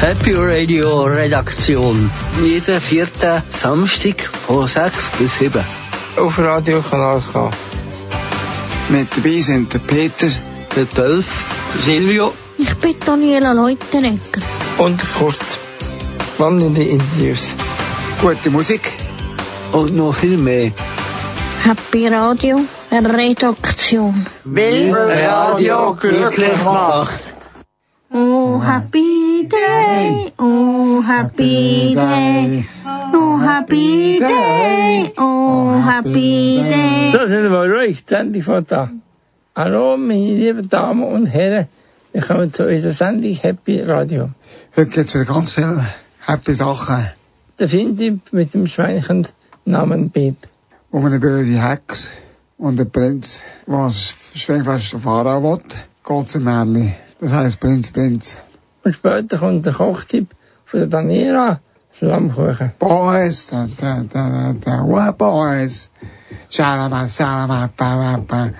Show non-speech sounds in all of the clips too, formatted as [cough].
Happy Radio Redaktion. Jeden vierten Samstag von 6 bis 7. Auf Radio Kanal K. Mit dabei sind der Peter, der Dolf, Silvio. Ich bin Daniela Leutenegger. Und Kurt. Spannende Interviews. Gute Musik. Und noch viel mehr. Happy Radio Redaktion. Will Radio glücklich macht. Oh, happy day, oh, happy day, oh, happy day, oh, happy day. So sind wir ruhig, endlich von da. Hallo, meine lieben Damen und Herren, wir kommen zu unserer Sendung Happy Radio. Heute gibt es wieder ganz viele happy Sachen. Der Filmtipp mit dem schweinchen Namen Beb. Um eine böse Hex und der Prinz, was Schwingfest auf Aarau will, geht im Märchen. Das heisst Prinz, Prinz. Und später kommt der Kochtipp von der Daniela, Flammkuchen. Boys, da, da, da, da, da, what boys? Shalama, salama, ba, ba, ba.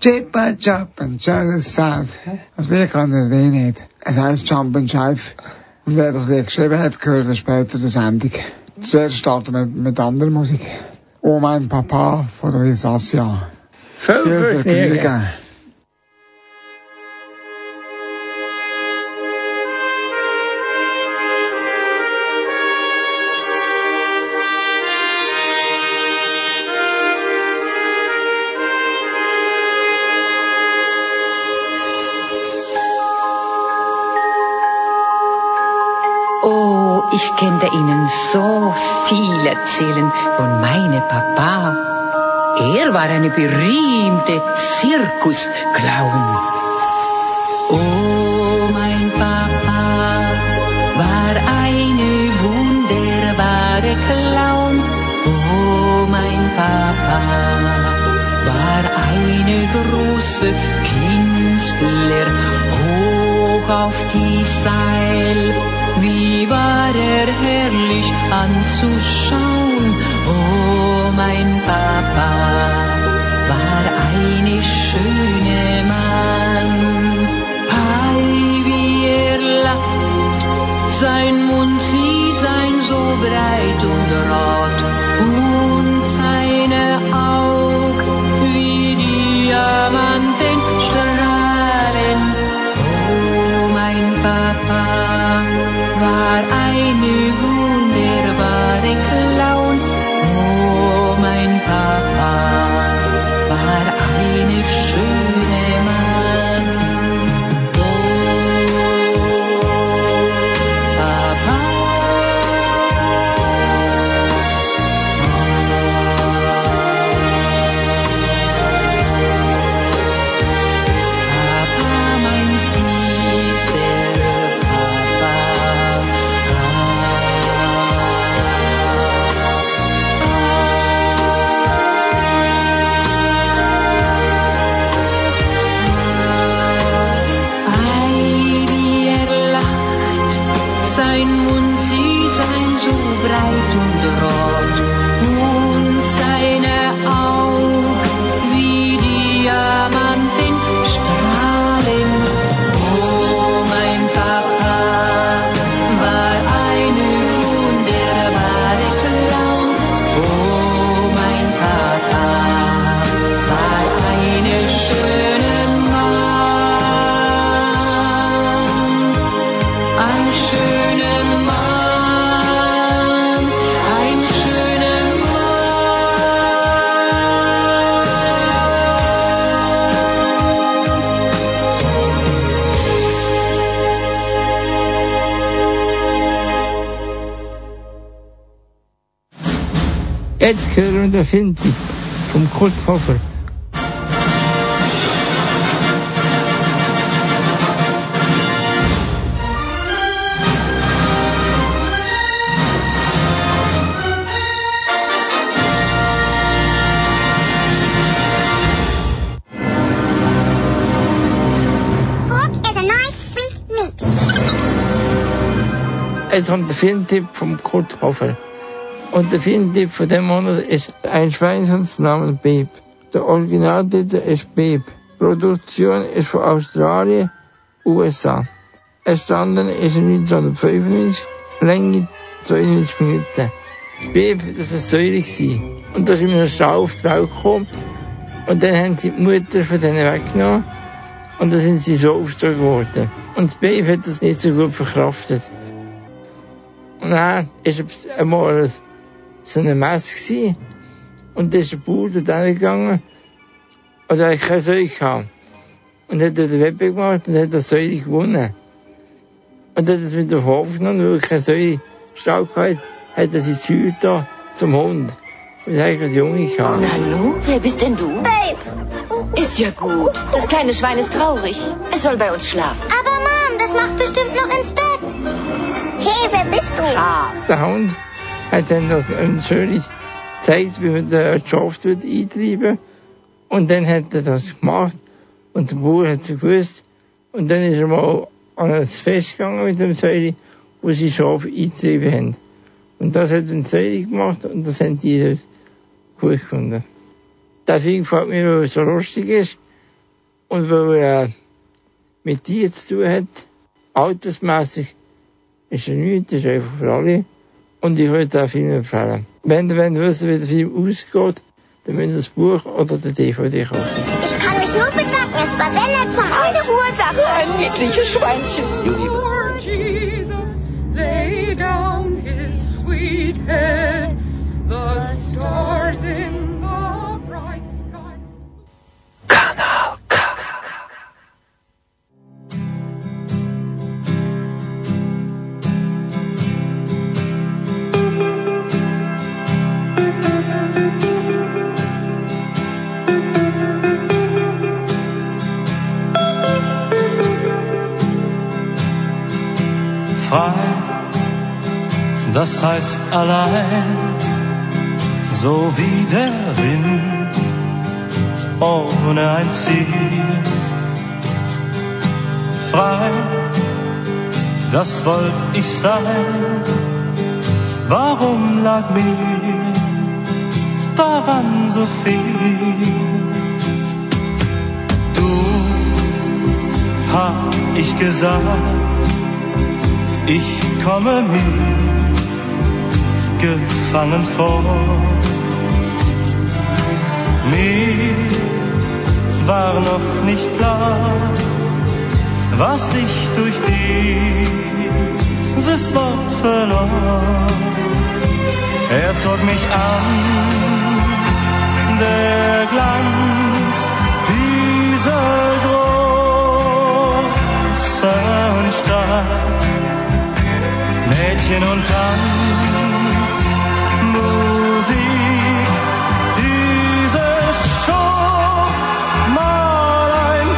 Chippa, chop and sad. Das Lied kann er eh nicht. Es heisst Jump and Jive. Und wer das Lied geschrieben hat, gehört er später der Sendung. Zuerst starten wir mit anderer Musik. Oh mein Papa von der Isassia. Viel Vergnügen. So viel erzählen von meinem Papa. Er war eine berühmte Zirkusclown. Oh, mein Papa war eine wunderbare Clown. Oh, mein Papa war eine große Künstler hoch auf die Seil wie war er herrlich anzuschauen. Oh, mein Papa war eine schöne Mann. Ei, wie er lacht, sein Mund, sie sein so breit und rot und eine Jetzt hören wir den Filmtipp vom Kurt Hofer. Jetzt kommt der Filmtipp vom Kurt Hofer. Und der Filmtipp von dem Monat ist Ein Schweinshund namens Babe. Der Originaltitel ist Babe. Produktion ist von Australien, USA. Andere ist 1995, Länge 92 Minuten. Das Baby, das war säurig. Und da ist immer ein Stau auf die Welt gekommen. Und dann haben sie die Mutter von denen weggenommen. Und dann sind sie so aufgezogen worden. Und das Baby hat das nicht so gut verkraftet. Und dann ist es einmal so eine gewesen. Und da ist der Bauer dort gegangen. Und er hat keine Säule gehabt. Und hat dort den Wettbewerb gemacht und hat das Säule gewonnen. Und hat es mit den Hof genommen, weil er keine Säule stark hatte, hat er sie Züge da zum Hund. Und er hat gerade Junge gehabt. Nanu, wer bist denn du? Babe. Ist ja gut. Das kleine Schwein ist traurig. Es soll bei uns schlafen. Aber Mom, das macht bestimmt noch ins Bett. Hey, wer bist du? Schaf. Der Hund hat dann das ein schönes gezeigt, wie man den Schaft wird eintreiben. Und dann hat er das gemacht. Und der Bauer hat es gewusst. Und dann ist er mal an ein Fest gegangen mit dem Säule, wo sie Schafe eingetrieben haben. Und das hat ein Säule gemacht und das haben die gut gefunden. Der Film gefällt mir, weil er so lustig ist und weil er mit dir zu tun hat. Altersmässig ist er nichts, das ist einfach für alle. Und ich würde den Film empfehlen. Wenn ihr wissen, wie der Film ausgeht, dann müsst ihr das Buch oder den DVD kaufen. Ich kann mich nur bedanken, es war sehr nett von euch. Eine Ursache. Ein niedliches Schweinchen. Lord Jesus lay down his sweet head. The stars in frei, das heißt allein, so wie der Wind, ohne ein Ziel. Frei, das wollt ich sein, warum lag mir daran so viel? Du, hab ich gesagt, ich komme mir gefangen vor. Mir war noch nicht klar, was ich durch dieses Wort verlor. Er zog mich an, der Glanz dieser großen Stadt. Mädchen und Tanz, Musik, diese Show, mal ein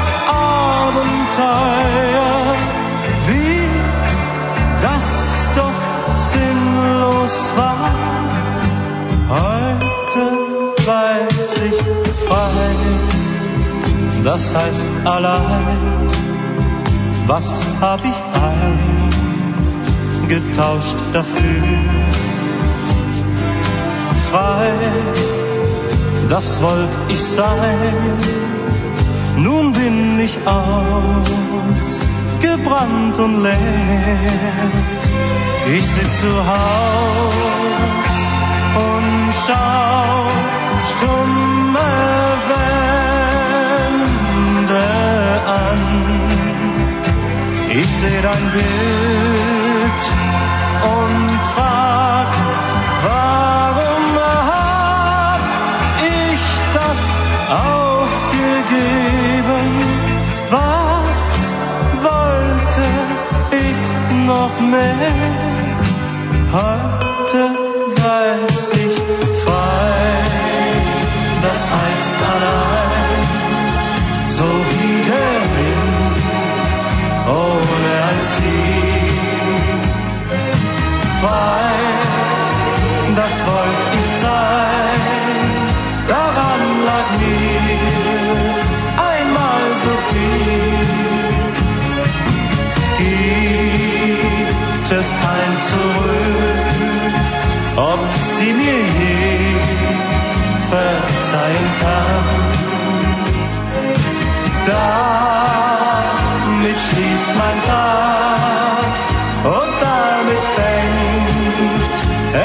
Abenteuer, wie das doch sinnlos war. Heute weiß ich frei, das heißt allein, was hab ich ein? Getauscht dafür. Frei, das wollt ich sein. Nun bin ich ausgebrannt und leer. Ich sitz zu Haus und schau stumme Wände an. Ich seh dein Bild und frag, warum hab ich das aufgegeben? Was wollte ich noch mehr? Heute weiß ich frei, zurück, ob sie mir je verzeihen kann. Damit schließt mein Tag und damit fängt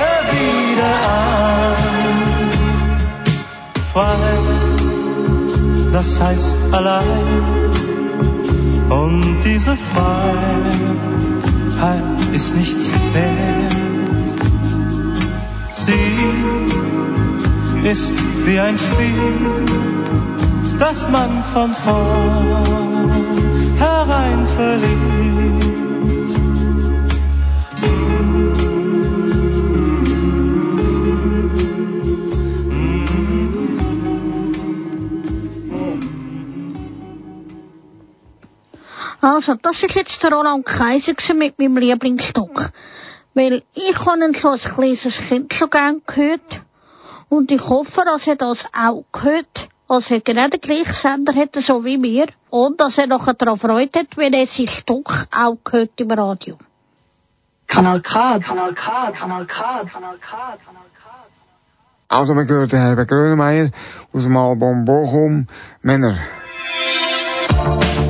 er wieder an. Frei, das heißt allein. Und diese Frei Freiheit ist nichts wert. Sie ist wie ein Spiel, das man von vornherein verliebt. Also, das ist jetzt der Roland Kaiser mit meinem Lieblingsstück. Weil ich habe ihn so als kleines Kind schon gern gehört. Und ich hoffe, dass er das auch gehört. Als er genau den gleichen Sender hätte, so wie wir. Und dass er nachher daran Freude hat, wenn er sein Stück auch gehört im Radio. Kanal K, Kanal K, Kanal K, Kanal K, Kanal K. Also, wir hören den Herbert Grönemeyer aus dem Album Bochum Männer. Männer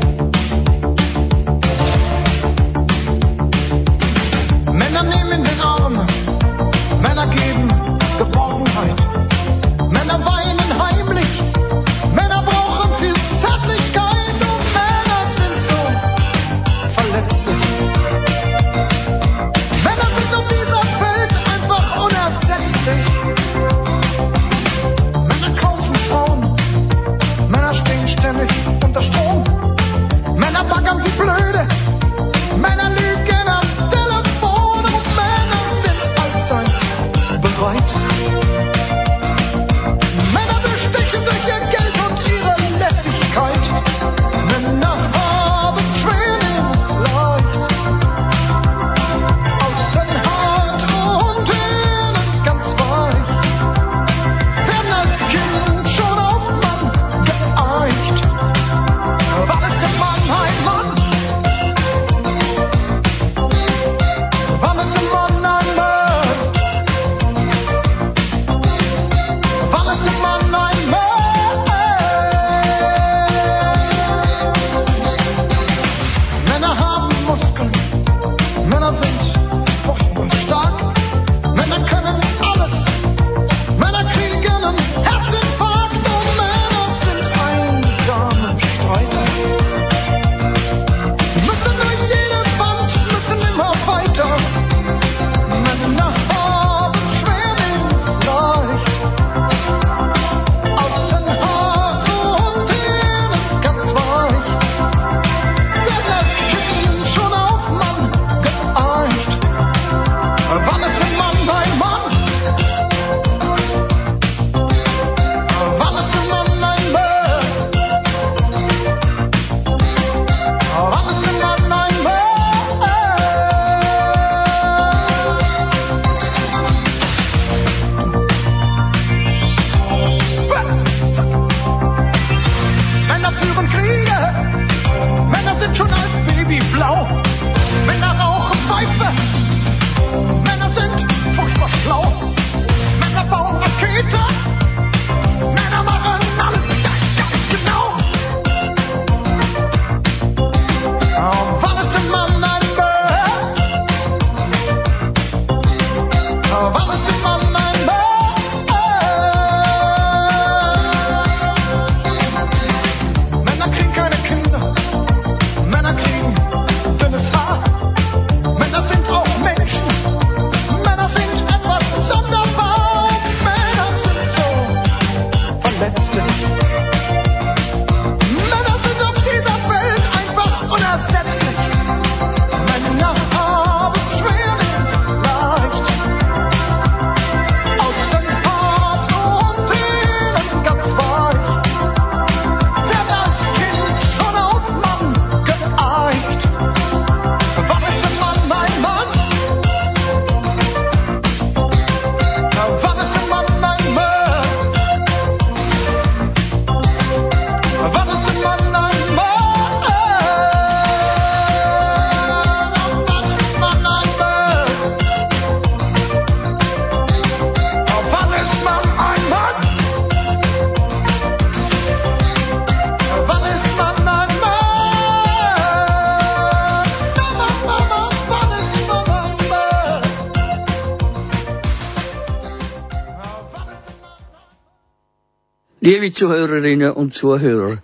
Liebe Zuhörerinnen und Zuhörer,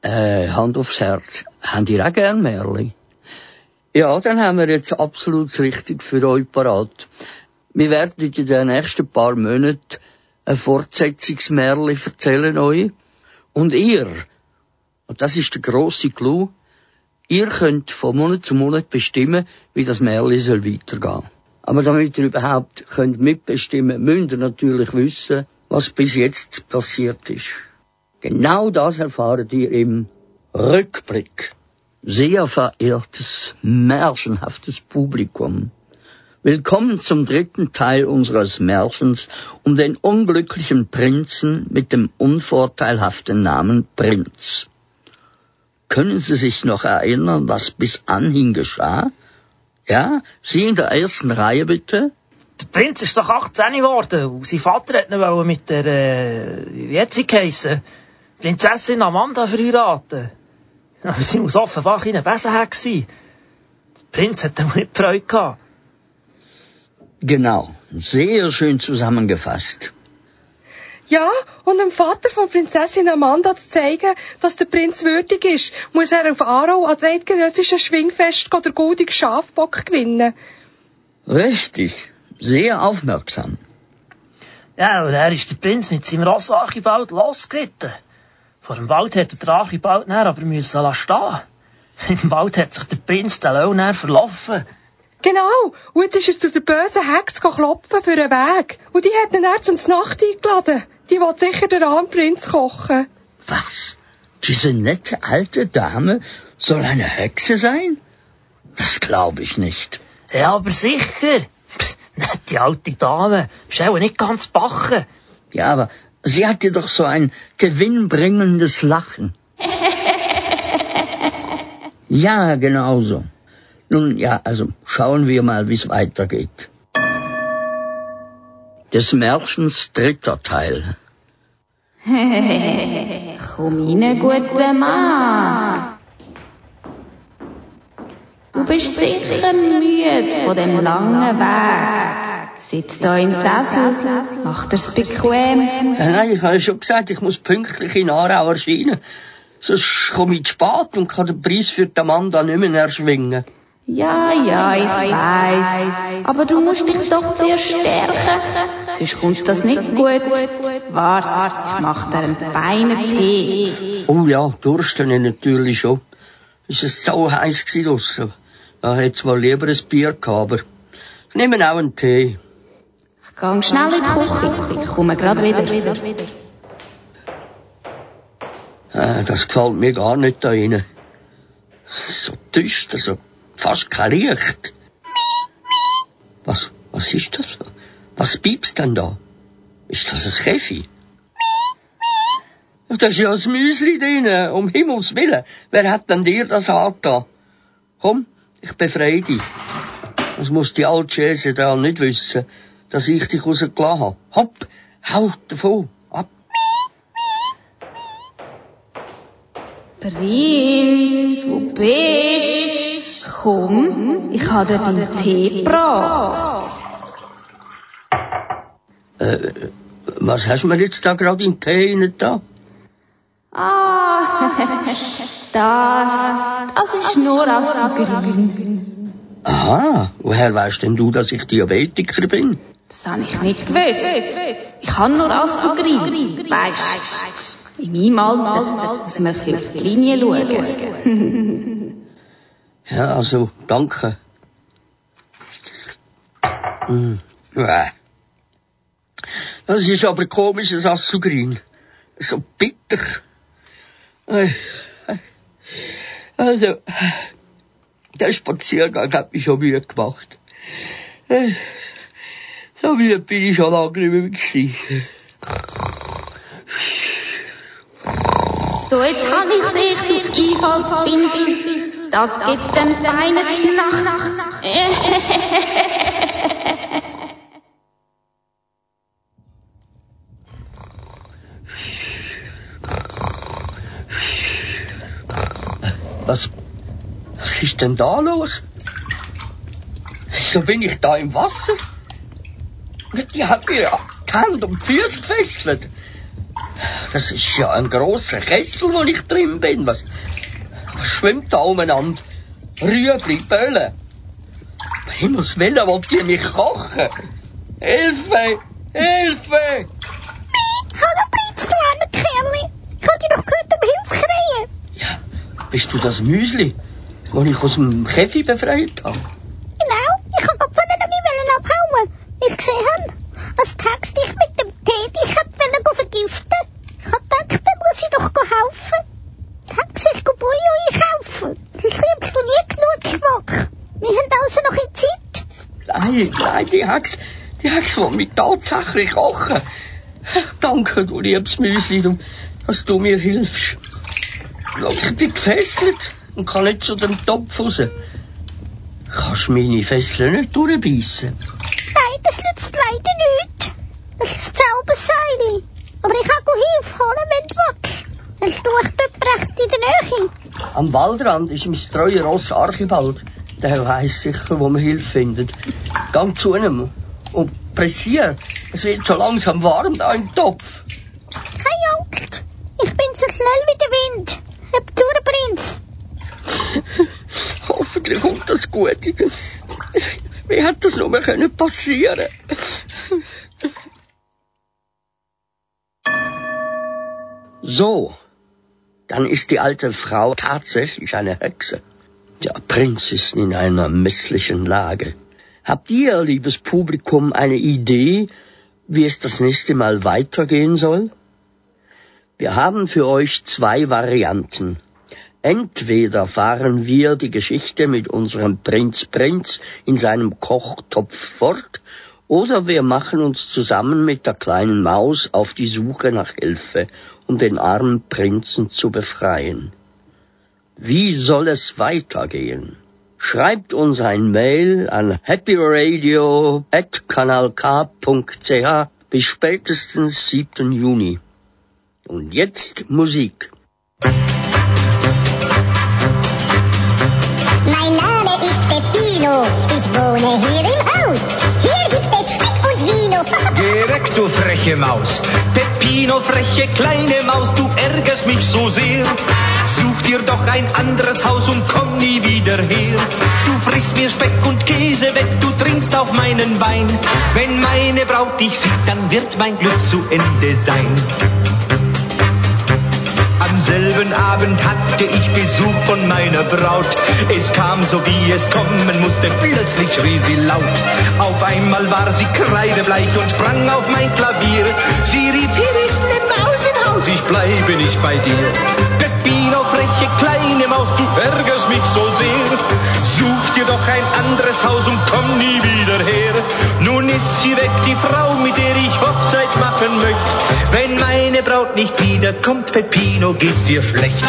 äh, Hand aufs Herz, habt ihr auch gern Märli? Ja, dann haben wir jetzt absolut richtig für euch parat. Wir werden in den nächsten paar Monaten ein Fortsetzungsmärli erzählen euch. Und ihr, und das ist der grosse Clou, ihr könnt von Monat zu Monat bestimmen, wie das Märli soll weitergehen. Aber damit ihr überhaupt könnt mitbestimmen, müsst ihr natürlich wissen, was bis jetzt passiert ist. Genau das erfahrt ihr im Rückblick. Sehr verehrtes, märchenhaftes Publikum. Willkommen zum dritten Teil unseres Märchens um den unglücklichen Prinzen mit dem unvorteilhaften Namen Prinz. Können Sie sich noch erinnern, was bis anhin geschah? Ja, Sie in der ersten Reihe bitte. Der Prinz ist doch 18 geworden und sein Vater hat ihn mit der, äh, wie hat sie geheissen? Prinzessin Amanda verheiraten. [laughs] Aber sie muss offenbar ein Besenheck sein. Der Prinz hat damit nicht Freude gehabt. Genau, sehr schön zusammengefasst. Ja, und dem Vater von Prinzessin Amanda zu zeigen, dass der Prinz würdig ist, muss er auf Aarau als eidgenössische Schwingfest der goldige Schafbock gewinnen. Richtig, sehr aufmerksam. Ja, und er ist der Prinz mit seinem Ross Archibald losgeritten. Vor dem Wald hat der Archibald dann aber müssen stehen. [laughs] Im Wald hat sich der Prinz Lohn dann verlaufen. Genau, und jetzt ist er zu der bösen Hex klopfen für einen Weg. Und die hat ihn dann zum Nacht eingeladen. Die will sicher den armen Prinz kochen. Was? Diese nette alte Dame soll eine Hexe sein? Das glaube ich nicht. Ja, aber sicher. [laughs] Nette alte Dame. Ist auch nicht ganz bachen. Ja, aber sie hatte doch so ein gewinnbringendes Lachen. [laughs] ja, genau so. Nun ja, also schauen wir mal, wie es weitergeht. Des Märchens dritter Teil. [laughs] Komm rein, guter Mann. Du bist sicher müde von dem langen Weg. Sitz da im Sessel, mach dir's bequem. Ja, nein, ich habe ja schon gesagt, ich muss pünktlich in Aarau erscheinen. Sonst komme ich zu spät und kann den Preis für den Amanda nicht mehr erschwingen. Ja, ja, ich weiß. Aber du musst dich doch zuerst stärken. Sonst kommt das nicht gut. Warte, ich mach dir einen feinen Tee. Oh ja, dursten ich natürlich schon. Es war so heiß draussen. Da hätte zwar lieber ein Bier gehabt, aber ich nehme auch einen Tee. Ich gehe schnell in die Küche. Ich komme gerade wieder. Äh, das gefällt mir gar nicht da rein. So düster, so fast kein Licht. Was, was ist das? Was piepst denn da? Ist das ein Käfi? Da ist ja ein Müsli drin, um Himmels Willen. Wer hat denn dir das angetan? Komm, ich befreie dich. Das muss die alte Schäse da nicht wissen, dass ich dich rausgelassen habe. Hopp, hau davon, ab. Prinz, wo bist? Komm, ich habe dir deinen Tee gebracht. Äh, was hast du mir jetzt da gerade in den Tee da? Ah, [laughs] das, das ist nur aus dem Grün. Aha, woher weißt denn du, dass ich Diabetiker bin? Das habe ich nicht gewusst. Ich kann nur aus dem Grün. Weisst, in meinem Alter muss man bisschen auf die Linie schauen. [laughs] Ja, also, danke. Hm, äh. Das ist aber komisches Assugrin. So bitter. Also, der Spaziergang hat mich schon müde gemacht. Äh, So müde bin ich schon lange nicht. So, jetzt kann ich dich, du Einfallspinsel. Das gibt den feinen Nacht. [laughs] Was, was ist denn da los? Wieso bin ich da im Wasser? Die haben mir die Hände um die Füße gefesselt. Das ist ja ein großer Kessel, wo ich drin bin. Was, was schwimmt da umeinander? Rüebli, Böllen. Himmels Willen, wollt ihr mich kochen? Hilfe! Hilfe! Hallo, Prinz, du armer Kerl. Ich hab dich doch gehört um Hilfe schreien. Bist du das Müsli, das ich aus dem Käfi befreit habe? Genau, ich hab gerade von wollen abhauen. Ich gesehen habe, als Text dich mit dem Tee dich hat wollen vergiften. Ich hab gedacht, dann muss ich doch helfen. Tex, ich Bouillon einkaufen. Das kriegst du nie genug Geschmack. Wir haben also noch in Zeit. Nein, nein, die Hex, die Hex will mich tatsächlich kochen. Danke, du liebes Müsli, dass du mir hilfst. Ich bin gefesselt und kann nicht zu dem Topf raus. Kannst meine Fesseln nicht durchbeissen? Nein, das nützt leider nicht. Das ist Zauberseil. Aber ich kann Hilfe holen, wenn du willst. Es tut jemand recht in der Nähe. Am Waldrand ist mein treuer Ross Archibald. Der weiss sicher, wo man Hilfe findet. Gang zu ihm und pressier. Es wird schon langsam warm da im Topf. Keine Angst. Ich bin so schnell wie der Wind. Prinz. [laughs] Hoffentlich kommt das gut. Wie hätte das nur können passieren So, dann ist die alte Frau tatsächlich eine Hexe. Der Prinz ist in einer misslichen Lage. Habt ihr, liebes Publikum, eine Idee, wie es das nächste Mal weitergehen soll? Wir haben für euch zwei Varianten. Entweder fahren wir die Geschichte mit unserem Prinz Prinz in seinem Kochtopf fort, oder wir machen uns zusammen mit der kleinen Maus auf die Suche nach Hilfe, um den armen Prinzen zu befreien. Wie soll es weitergehen? Schreibt uns ein Mail an happyradio.kanalk.ch bis spätestens 7. Juni. Und jetzt Musik. Mein Name ist Peppino, ich wohne hier im Haus. Hier gibt es Speck und Vino. [laughs] Weg, du freche Maus. Peppino, freche kleine Maus, du ärgerst mich so sehr. Such dir doch ein anderes Haus und komm nie wieder her. Du frisst mir Speck und Käse weg, du trinkst auch meinen Wein. Wenn meine Braut dich sieht, dann wird mein Glück zu Ende sein. Selben Abend hatte ich Besuch von meiner Braut. Es kam so wie es kommen musste, plötzlich schrie sie laut. Auf einmal war sie kreidebleich und sprang auf mein Klavier. Sie rief, hier ist ne Maus im Haus, ich bleibe nicht bei dir. Peppino, freche kleine Maus, du ärgerst mich so sehr. Such dir doch ein anderes Haus und komm nie wieder her. Nun ist sie weg, die Frau, mit der ich Hochzeit machen möchte. Wenn meine Braut nicht wiederkommt, Peppino, geht's dir schlecht.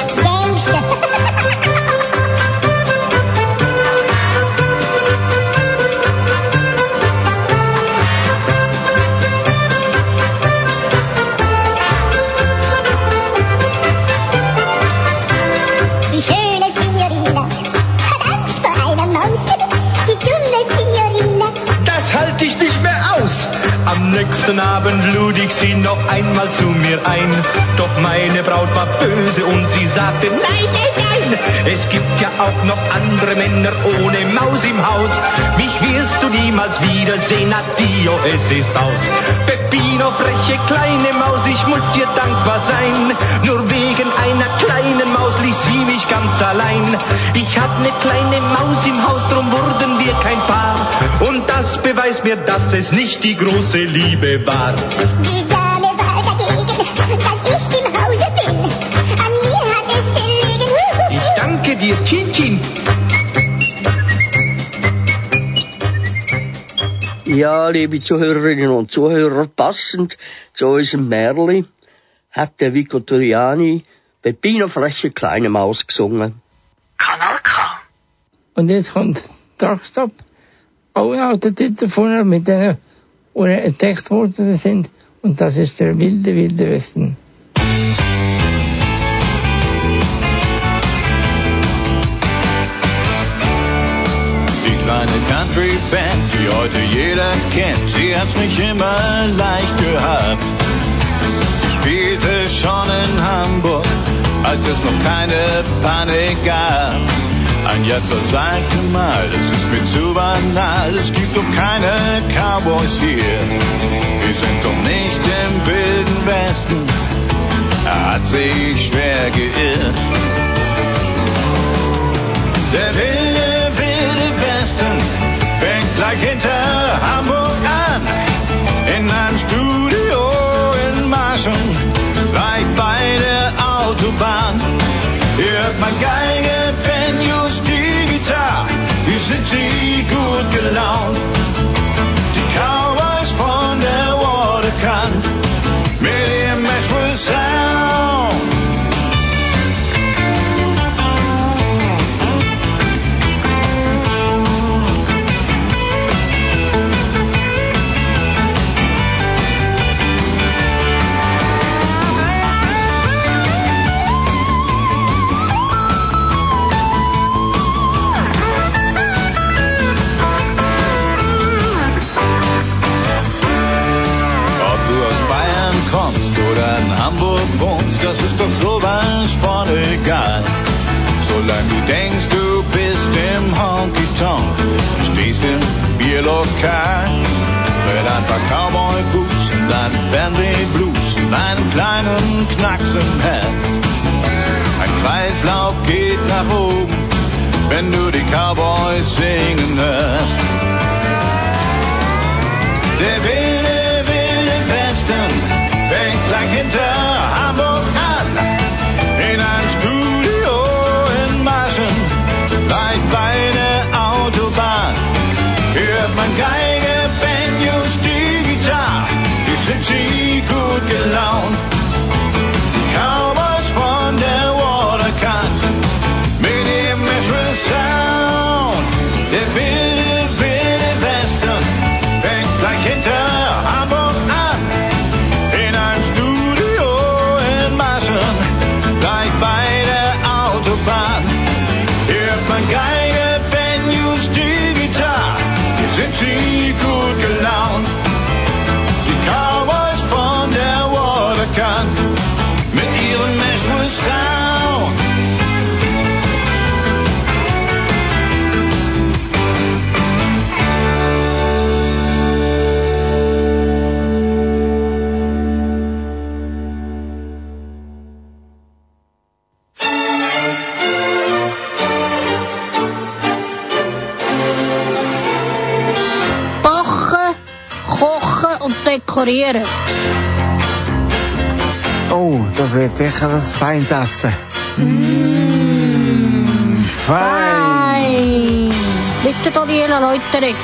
Nächsten Abend lud ich sie noch einmal zu mir ein. Doch meine Braut war böse und sie sagte, nein, nein, nein. Es gibt ja auch noch andere Männer ohne Maus im Haus. Mich wirst du niemals wiedersehen, addio, es ist aus. Peppino, freche kleine Maus, ich muss dir dankbar sein. Nur wegen einer kleinen Maus ließ sie mich ganz allein. Ich hab ne kleine Maus im Haus, drum wurden wir kein Paar. Und das beweist mir, dass es nicht die große Liebe war. Die Dame war dagegen, dass ich im Hause bin. An mir hat es gelegen. Ich danke dir, Tintin. Ja, liebe Zuhörerinnen und Zuhörer, passend zu unserem Märli hat der Vico Turiani Peppino freche kleine Maus gesungen. Kanal K. Und jetzt kommt Truckstop. Auch ein alter Titel vorne mit denen, die entdeckt worden sind. Und das ist der wilde, wilde Westen. Die kleine Country Band, die heute jeder kennt, sie hat's nicht immer leicht gehabt. Spielte schon in Hamburg, als es noch keine Panik gab. Ein Jahr zur Seite mal, das ist mir zu banal. Es gibt doch keine Cowboys hier. Wir sind doch nicht im wilden Westen. Er hat sich schwer geirrt. Der wilde, wilde Westen fängt gleich hinter Hamburg in Marschen, bei der Autobahn. Hier hört man Geige, Benjus, die Gitarre. wie sind sie gut gelaunt. Die Cowboys von der Waterkant mit ihrem Nashville Sound. Und einem kleinen Knacks im Herz. Ein Kreislauf geht nach oben, wenn du die Cowboys singen hörst. Der wilde, wilde Westen fängt gleich hinter dekorieren. Oh, das wird sicher ein feines Essen. Mm, fein. Bitte Daniela Leuterek.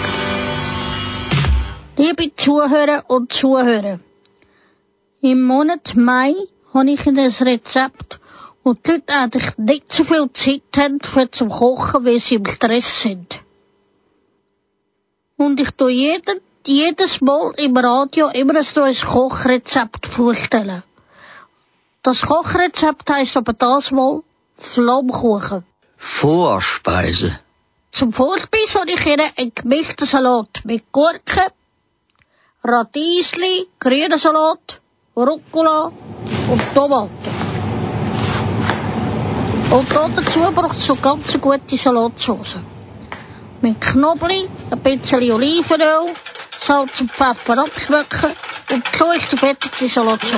Liebe Zuhörer und Zuhörer, im Monat Mai habe ich ein Rezept und die Leute eigentlich nicht so viel Zeit haben für zum Kochen, weil sie im Stress sind. Und ich tue jeden, jedes Mal im Radio immer ein neues Kochrezept vorstellen. Das Kochrezept heisst aber das Mal Flammkuchen. Vorspeise. Zum Vorspeis habe ich ihnen einen gemischten Salat mit Gurken, Radiesli, grünen Salat, Rucola und Tomaten. Und da dazu braucht es noch ganz gute Salatsauce. Mit Knoblauch, ein bisschen Olivenöl, Salz und Pfeffer abschmecken und so ist die fertige Salatsauce.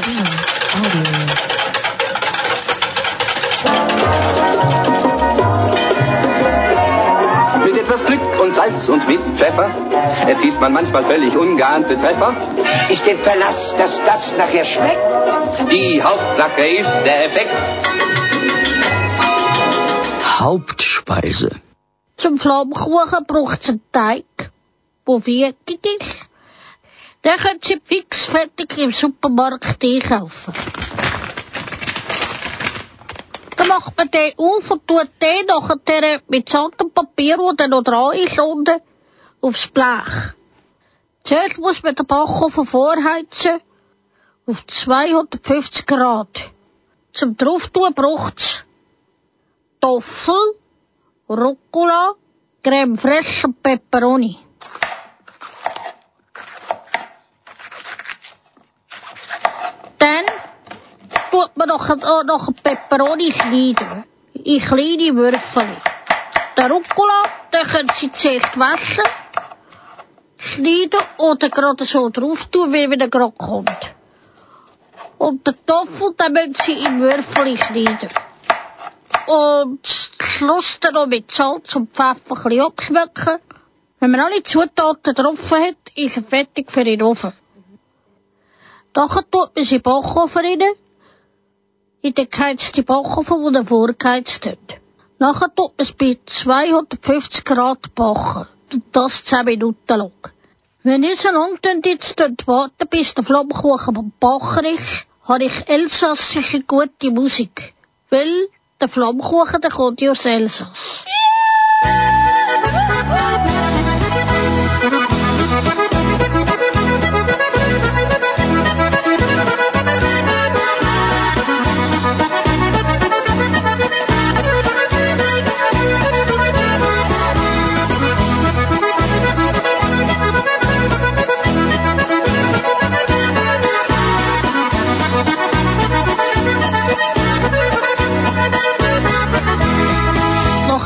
Mit etwas Glück und Salz und mit Pfeffer erzielt man manchmal völlig ungeahnte Treffer. Ist im Verlass, dass das nachher schmeckt. Die Hauptsache ist der Effekt. Hauptspeise. Zum Flammkuchen braucht es einen Teig, ist. Den können Sie fix fertig im Supermarkt einkaufen. Dann macht man den auf und tut den nachher mit Sand Papier, wo der noch dran ist, unten aufs Blech. Zuerst muss man den Backofen vorheizen auf 250 Grad. Zum Drauftun braucht's Toffel, Rucola, Creme fraiche und Peperoni. Tut man noch, auch noch Peperoni schneiden. In kleine Würfel. Der Rucola, den können Sie zuerst waschen, schneiden oder gerade so drauf tun, wie er gerade kommt. Und den Toffel, den müssen Sie in Würfel schneiden. Und Schluss dann noch mit Salz und Pfeffer ein bisschen abschmecken. Wenn man alle Zutaten drauf hat, ist er fertig für den Ofen. Nachher tut man sie in den Backofen rein. In den geheizten Backofen, wo er vorgeheizt hat. Nachher tut man es bei 250 Grad backen. Und das 10 Minuten lang. Wenn ihr so lange jetzt warten, bis der Flammkuchen beim Backen ist, habe ich elsassische gute Musik. Weil der Flammkuchen, der kommt ja aus Elsass.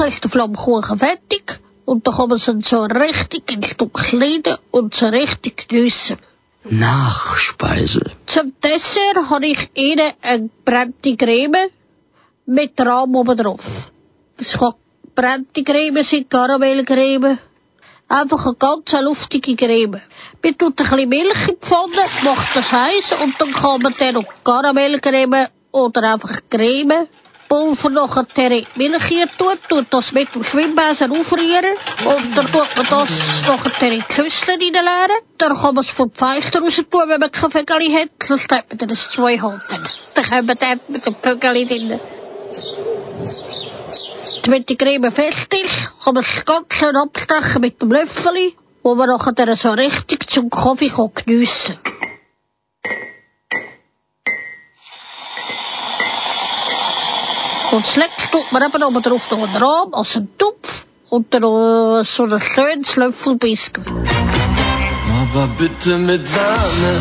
Ist der Flammkuchen fertig und dann kann man sie so richtig in Stück schneiden und so richtig geniessen. Nachspeise. Zum Dessert habe ich ihnen eine gebrannte Creme mit Rahm oben drauf. Es kann gebrannte Creme sein, Karamellcreme. Einfach eine ganz luftige Creme. Man tut ein bisschen Milch in die Pfanne, macht das heiß und dann kann man dann noch Karamellcreme oder einfach Creme Pulver nachher in die Milch hier tut, tut das mit dem Schwimmbesen aufrühren und dann tut man das nachher in die Schüssel reinleeren. Dann kann man es vom Feister raus tun, wenn man kein Vögel hat, sonst hat man dann ein zwei halten. Dann kann man dann mit dem Vögel drin. Wenn die Creme fest ist, kann man es ganz schön abstechen mit dem Löffel, wo man nachher dann so richtig zum Kaffee kann geniessen Und tut man eben oben drauf noch einen Rahm, also einen Topf und dann noch so ein schönes Löffel Biskuit. Aber bitte mit Sahne.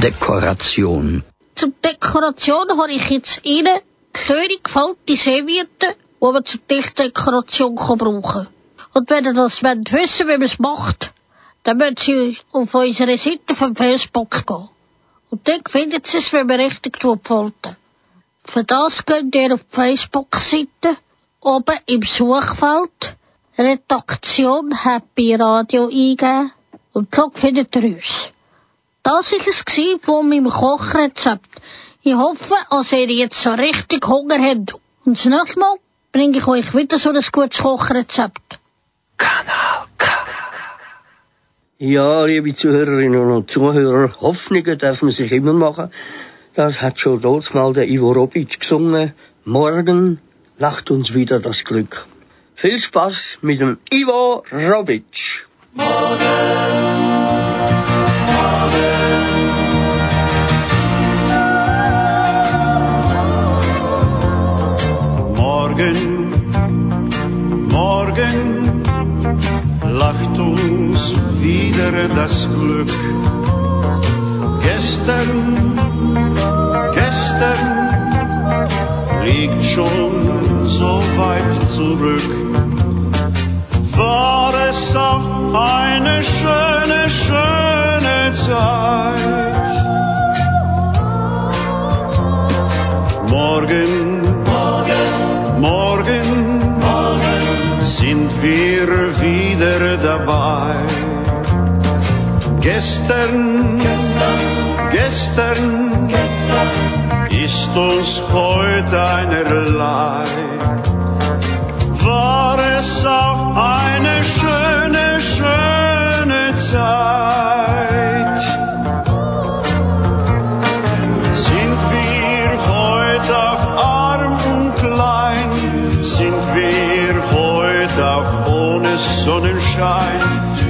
Dekoration. Zur Dekoration habe ich jetzt Ihnen schöne gefällte Servietten, die man zur Tischdekoration kann brauchen Und wenn ihr das wollt wissen, wie man es macht, dann müssen Sie auf unsere Seite vom Facebook gehen. Und dort findet Sie es, wie man richtig falten. Für das könnt ihr auf die Facebook-Seite oben im Suchfeld Redaktion Happy Radio eingeben und so findet ihr uns. Das war es von meinem Kochrezept. Ich hoffe, dass ihr jetzt so richtig Hunger habt. Und das nächste Mal bringe ich euch wieder so ein gutes Kochrezept. Ja, liebe Zuhörerinnen und Zuhörer, Hoffnungen darf man sich immer machen. Das hat schon dort mal der Ivo Robic gesungen. Morgen lacht uns wieder das Glück. Viel Spaß mit dem Ivo Robic. Morgen, morgen lacht uns wieder das Glück. Gestern, gestern liegt schon so weit zurück. War es auch eine schöne, schöne Zeit. Morgen, morgen, morgen sind wir wieder dabei. Gestern, gestern, gestern, gestern ist uns heute einerlei. War es auch eine schöne, schöne Zeit. Sonnenschein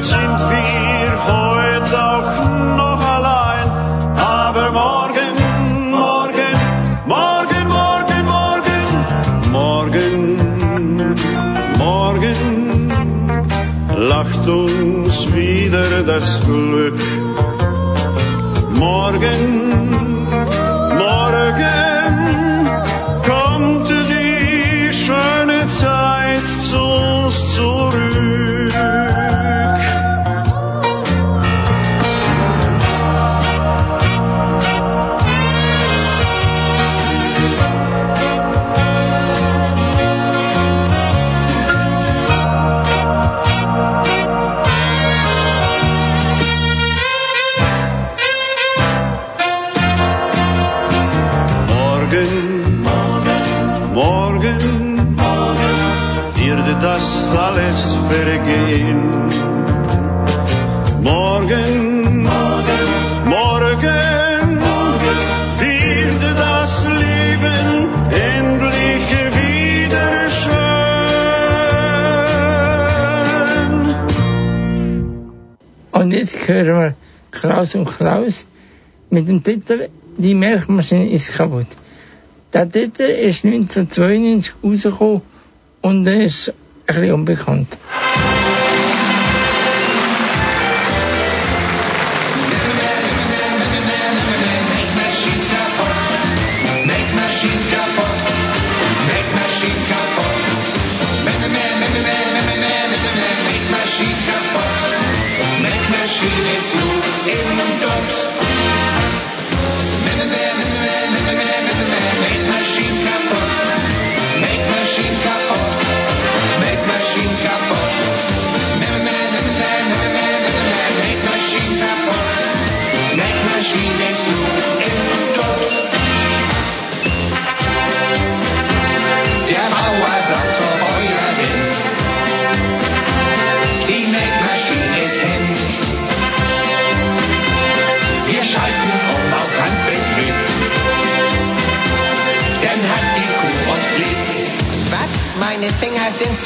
sind wir heute auch noch allein. Aber morgen, morgen, morgen, morgen, morgen, morgen, morgen lacht uns wieder das Glück. Morgen, das alles vergehen. Morgen, morgen, morgen, morgen wird das Leben endlich wieder schön. Und jetzt hören wir Klaus und Klaus mit dem Titel Die Milchmaschine ist kaputt. Der Titel ist 1992 rausgekommen und ist León Hunt.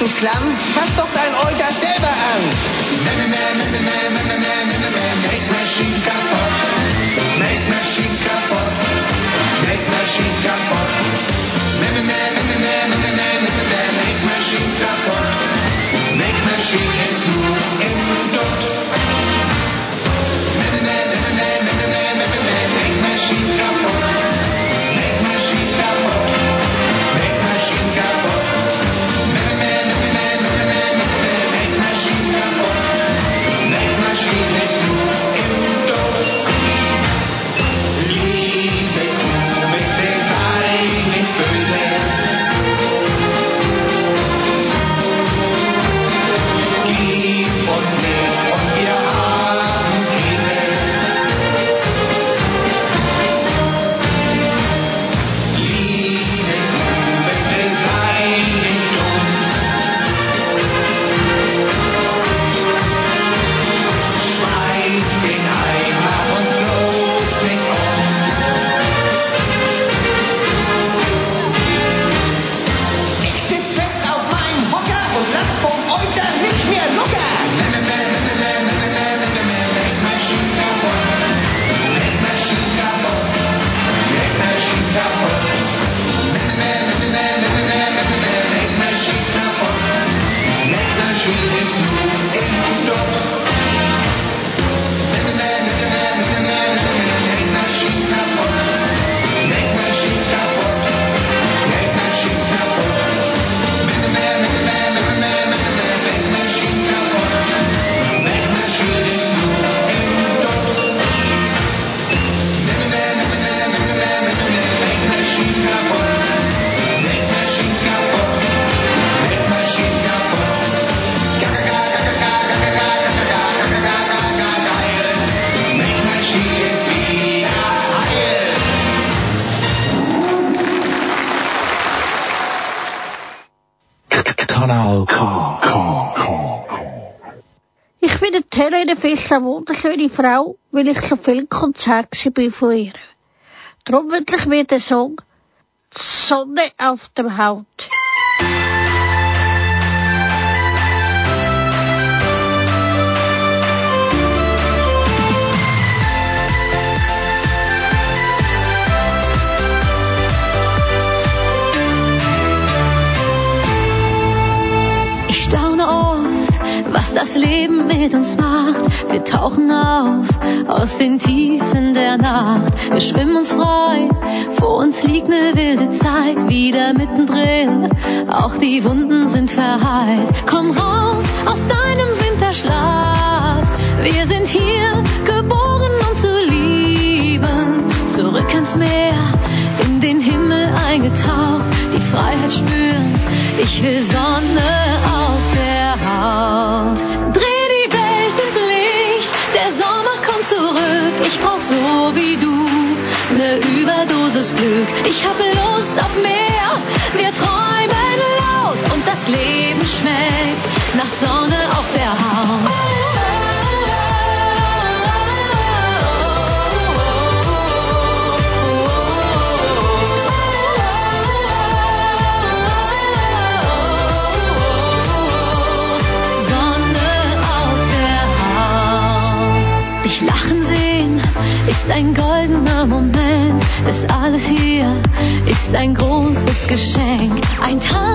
Zusammen, was sagt ein Helene Fiss eine wunderschöne Frau, weil ich so viel Konzert bin von ihr. Darum wünsche ich mir den Song Sonne auf dem Haut. Was das Leben mit uns macht. Wir tauchen auf aus den Tiefen der Nacht. Wir schwimmen uns frei, vor uns liegt ne wilde Zeit, wieder mittendrin. Auch die Wunden sind verheilt. Komm raus aus deinem Winterschlaf. Wir sind hier geboren, um zu lieben. Zurück ans Meer, in den Himmel eingetaucht, die Freiheit spüren. Ich will Sonne auf der Haut. Dreh die Welt ins Licht, der Sommer kommt zurück. Ich brauch so wie du ne Überdosis Glück. Ich hab Lust auf mehr, wir träumen laut und das Leben schmeckt nach Sonne auf der Haut. Ist ein goldener Moment. Das alles hier ist ein großes Geschenk. Ein Tanz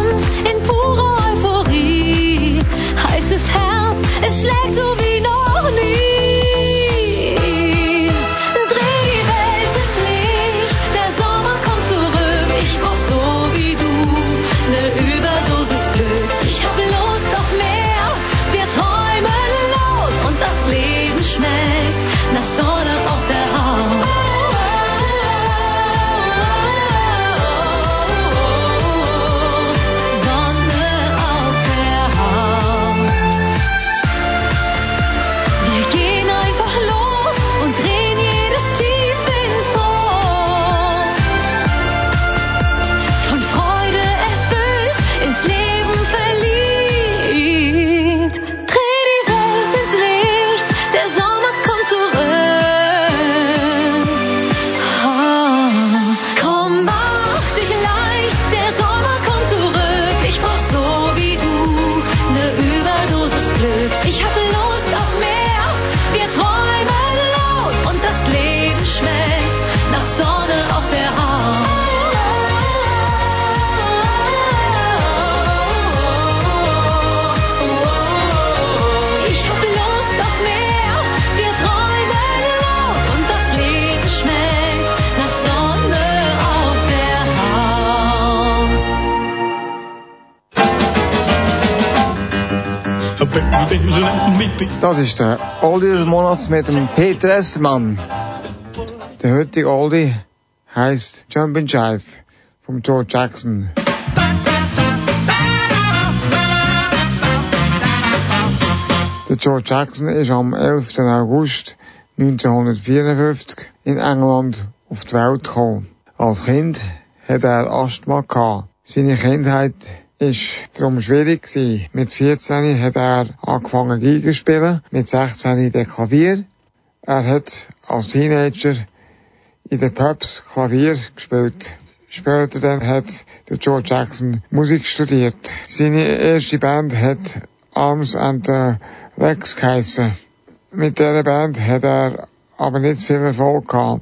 Ist der Oldie des Monats mit dem Peter Estermann. Der heutige Oldie heißt Jumpin' Jive vom George Jackson. Der George Jackson ist am 11. August 1954 in England auf die Welt gekommen. Als Kind hat er Asthma gehabt. Seine Kindheit ist darum schwierig gewesen. Mit 14 hat er angefangen Geige spielen, mit 16 der Klavier. Er hat als Teenager in den Pubs Klavier gespielt. Später dann hat der George Jackson Musik studiert. Seine erste Band hat Arms and the Legs geheissen. Mit dieser Band hat er aber nicht viel Erfolg gehabt.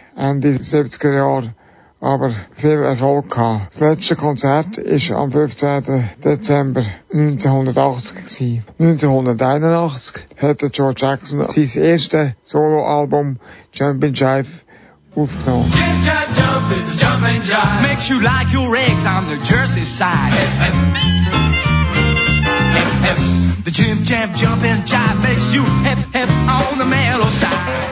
Ende 70er Jahre aber viel Erfolg gehabt. Das letzte Konzert ist am 15. Dezember 1980 gewesen. 1981 hat der George Jackson sein erstes Soloalbum Jumpin' Jive aufgenommen. Jump, jump, jump, it's jumping jive. Makes you like your eggs on the Jersey side.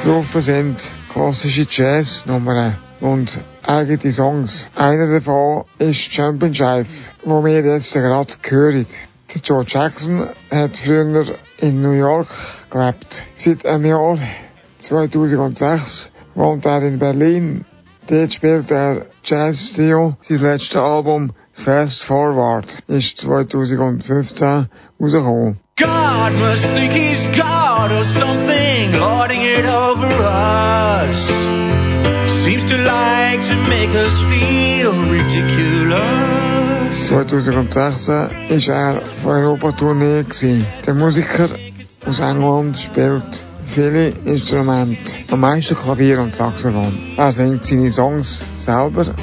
Drauf sind klassische Jazz-Nummern und eigene Songs. Einer davon ist Jumpin' Jive, wo wir jetzt gerade hören. Der Joe Jackson hat früher in New York gelebt. Seit einem Jahr, 2006, wohnt er in Berlin. Dort spielt er Jazz-Trio. Sein letztes Album Fast Forward ist 2015 rausgekommen. God must think he's God or something, lording it over us. Seems to like to make us feel ridiculous. 2016 ist er auf Europatournee. Der Musiker aus England spielt viele Instrumente, am meisten Klavier und Saxophon. Er singt seine Songs selber.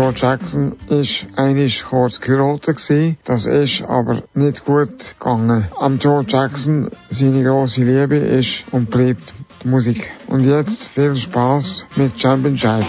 George Jackson ist einig kurz geheiratet gewesen. Das ist aber nicht gut gegangen. Am George Jackson seine grosse Liebe ist und bleibt die Musik. Und jetzt viel Spaß mit Jumpin' Jive.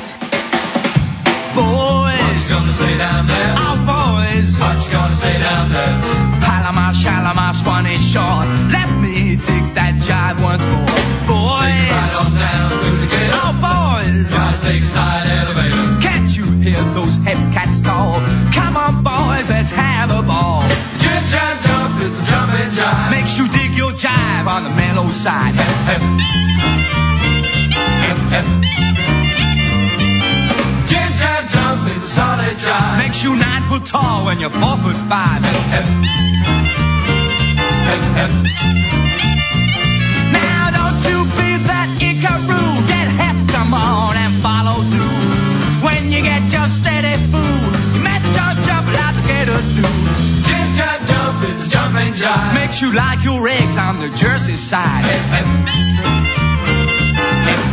Boys, what's gonna say down there? Oh, boys, what you gonna say down there? Palomar, Shalimar, Spanish shore. Let me take that jive once more. Boys, take right on down to the gate. Oh, boys, gotta take side elevator. Can't you hear those hep cats call? Come on, boys, let's have a ball. Jump, jump, jump, it's a jumping jive. Makes you dig your jive on the mellow side. Hep, hep. Hep, hep. Jim jam jump is solid jive. Makes you nine foot tall when you're four foot five. You like your eggs on the Jersey side. Hep,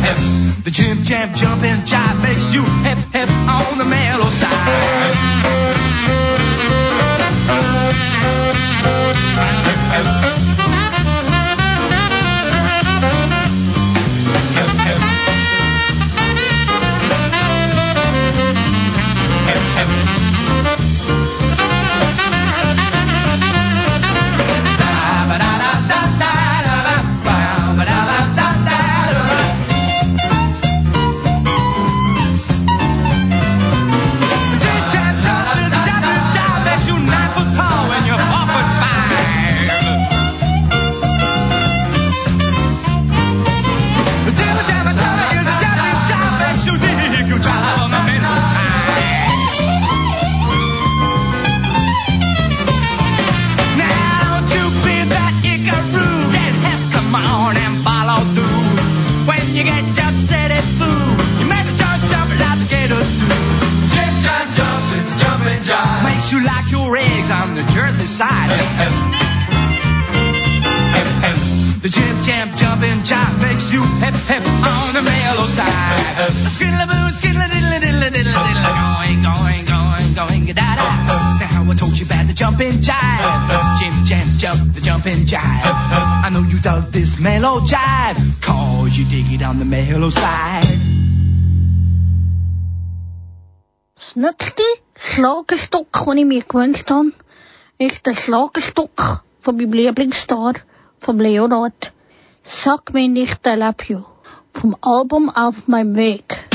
hep. The jim jam jumping jive makes you hip hip on the mellow side. Jive. I know you dug this mellow jive, cause you dig it on the mellow side. Das nächste Schlagerstück, das ich mir gewünscht habe, ist das Schlagerstück von meinem Lieblingsstar, vom Leonard. Sag mir nicht I love you. Vom Album Auf meinem Weg.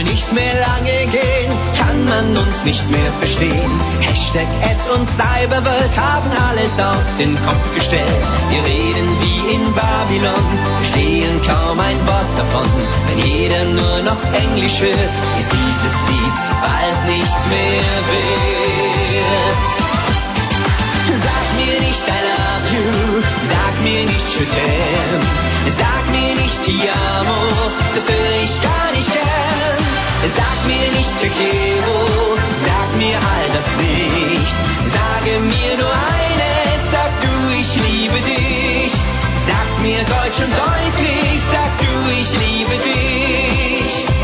Wohl nicht mehr lange gehen, kann man uns nicht mehr verstehen. Hashtag Ad und Cyberworld haben alles auf den Kopf gestellt. Wir reden wie in Babylon, verstehen kaum ein Wort davon. Wenn jeder nur noch Englisch hört, ist dieses Lied bald nichts mehr wert. Sag mir nicht I love you, sag mir nicht je t'aime, sag mir nicht ti amo, das höre ich gar nicht gern. Sag mir nicht te quiero, sag mir all das nicht. Sage mir nur eines, sag du, ich liebe dich. mir deutsch und deutlich, sag du, ich liebe dich.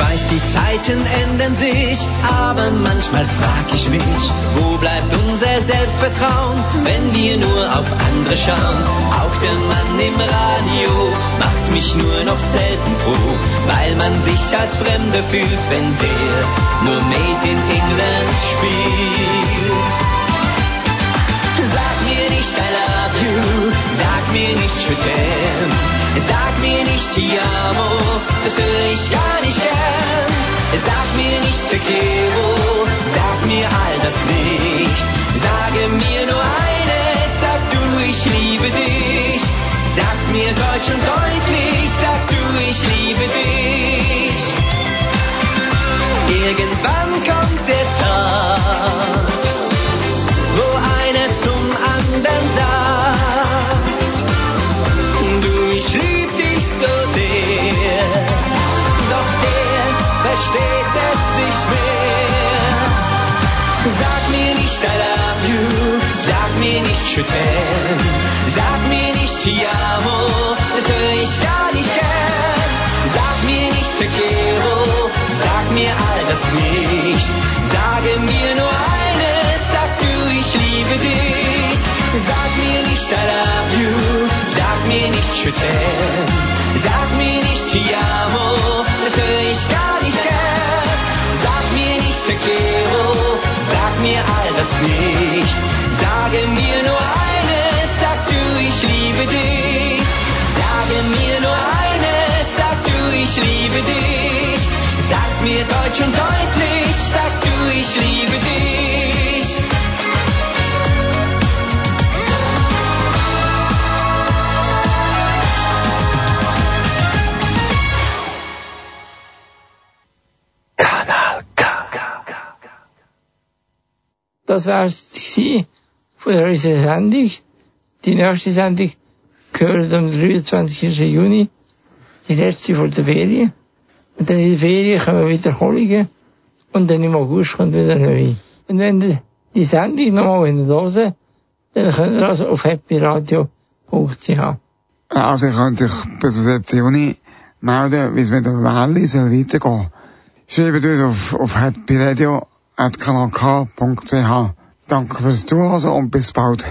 Weiß, die Zeiten ändern sich, aber manchmal frag ich mich, wo bleibt unser Selbstvertrauen, wenn wir nur auf andere schauen? Auch der Mann im Radio macht mich nur noch selten froh, weil man sich als Fremder fühlt, wenn der nur Made in England spielt. Sag mir nicht I love you, sag mir nicht je sag mir nicht ti amo, das höre ich gar nicht gern. Sag mir nicht te quiero, sag mir all das nicht. Sage mir nur eines, sag du, ich liebe dich. Sag's mir deutsch und deutlich, sag du, ich liebe dich. Irgendwann kommt der Tag, wo einer zum anderen sagt, versteht es nicht mehr. Sag mir nicht I love you, sag mir nicht t'aime, sag mir nicht ti amo, das höre ich gar nicht gern. Sag mir nicht te sag mir all das nicht. Sage mir nur eines, sag du, ich liebe dich. Sag mir nicht I love you, sag mir nicht t'aime, sag mir nicht ti amo, das höre ich gar nicht gern. Sag mir nicht te sag mir all das nicht. Sage mir nur eines, sag du, ich liebe dich. Sage mir nur eines, sag du, ich liebe dich. Sag's mir deutsch und deutlich, sag du, ich liebe dich. Das war's gewesen von unserer Sendung. Die nächste Sendung gehört am 23. Juni. Die letzte vor der Ferien. Und dann in der Ferien kommen Wiederholungen. Und dann im August kommt wieder neu. Und wenn ihr die Sendung nochmal hören dann könnt ihr also auf happyradio.ch. Also ich kann sich bis zum 7. Juni melden, wie es mit der Welle soll weitergehen. Schreibt uns auf, auf happyradio.kanalk.ch. Danke fürs Zuhören und bis bald.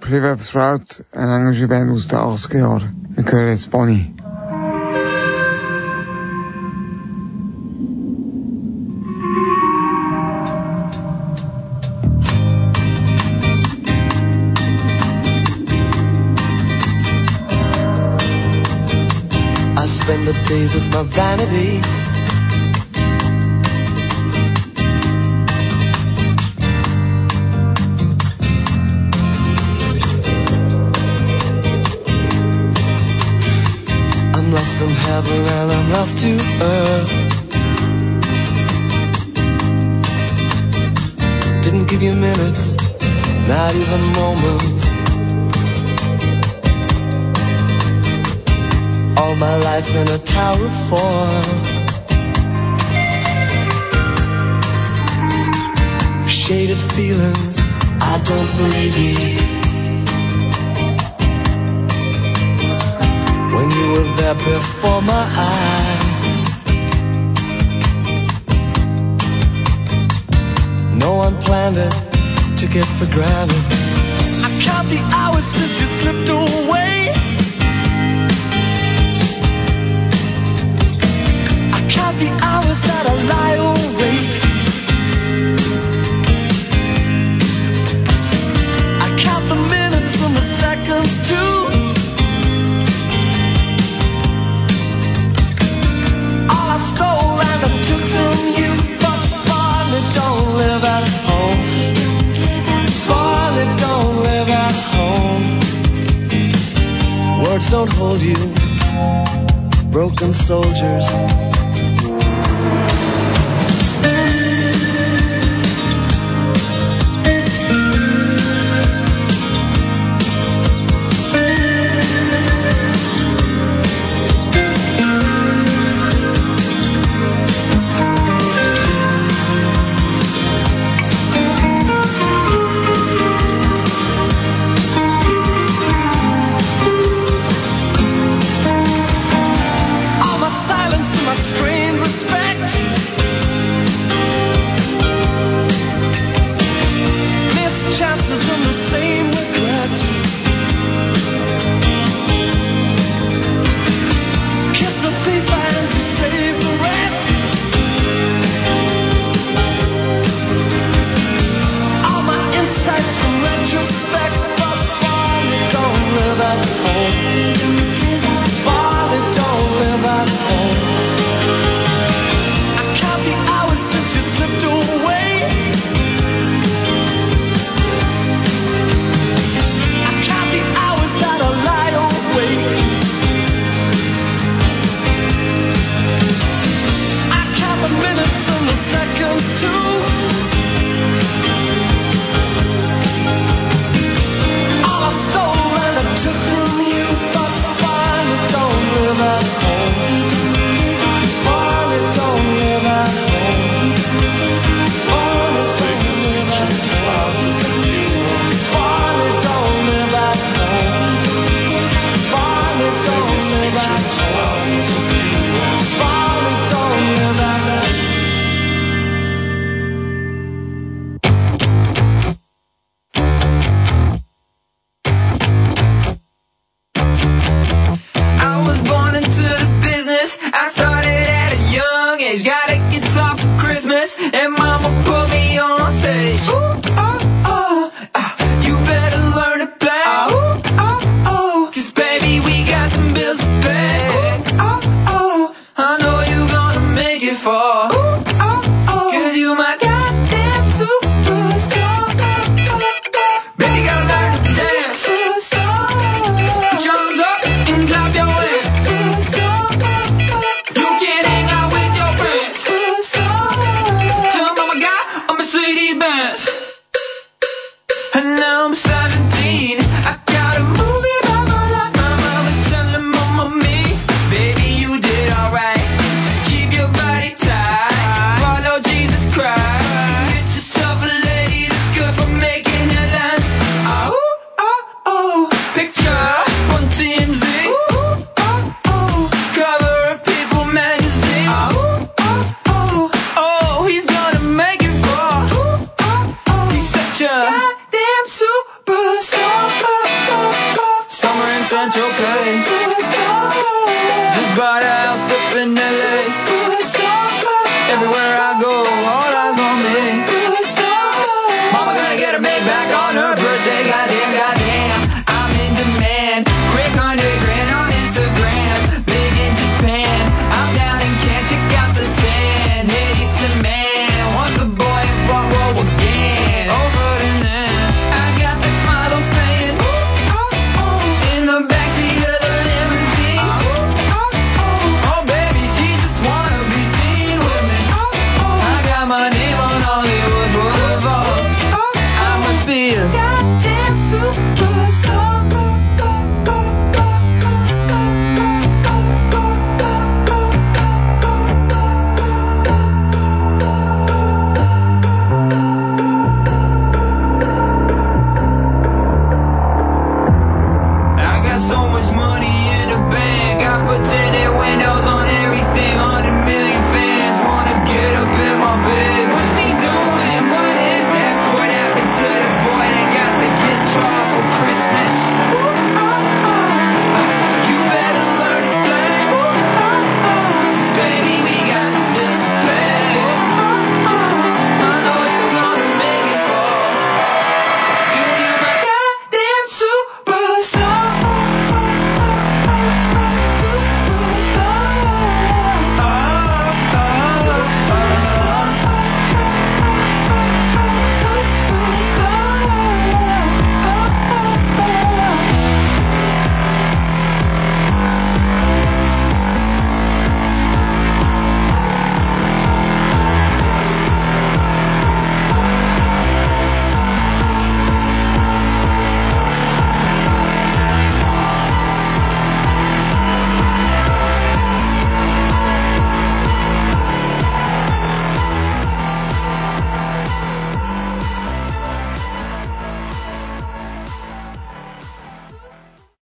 Private Sprout, eine englische Band aus den 80er Jahren. Wir hören jetzt Bonnie. I spend the days with my vanity. Lost to earth. Didn't give you minutes, not even moments. all my life in a tower of form. Shaded feelings, I don't believe you. When you were there before my eyes, no one planned it, took it for granted. I count the hours since you slipped away. You, broken soldiers.